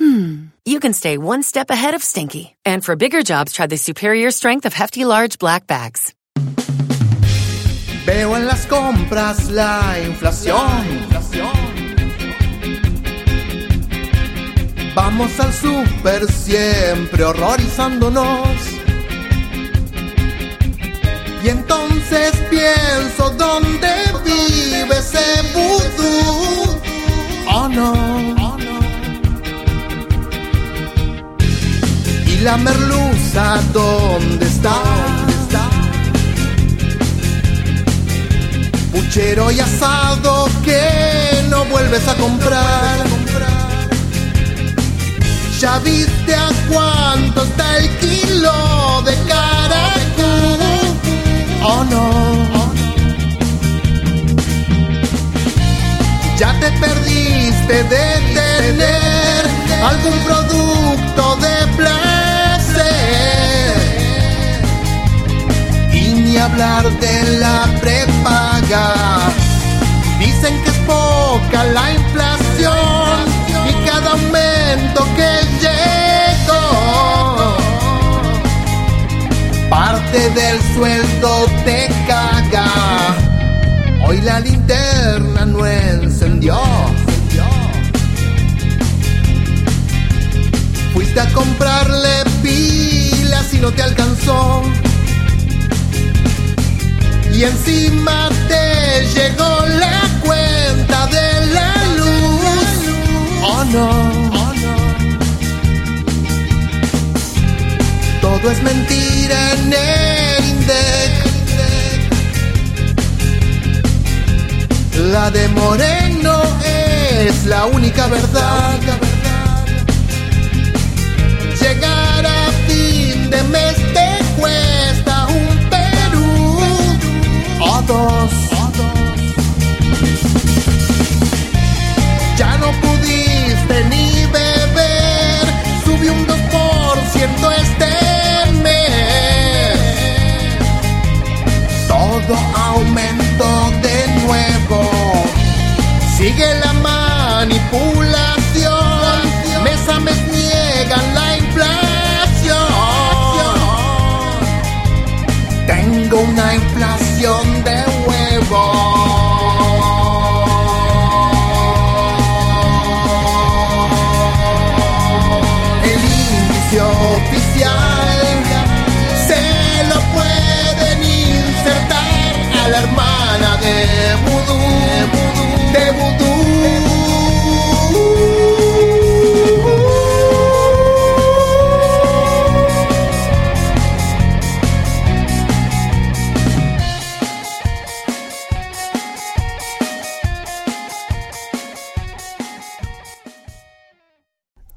hmm, you can stay one step ahead of stinky. And for bigger jobs, try the superior strength of Hefty Large Black Bags. Veo en las compras la inflación. Vamos al super siempre horrorizándonos. Y entonces pienso la merluza, ¿dónde está? Puchero y asado que no vuelves a comprar. Ya viste a cuánto está el kilo de caracú. Oh no. Ya te perdiste de tener algún producto hablar de la prepaga. Dicen que es poca la inflación y cada aumento que llegó parte del sueldo te caga. Hoy la linterna no encendió. Fuiste a comprarle pilas Y encima te llegó la cuenta de la luz. Oh no. Todo es mentira en el INDEC. La de Moreno es la única verdad. Todo aumentó de nuevo. Sigue la manipulación. Mes a mes niegan la inflación. Tengo una inflación de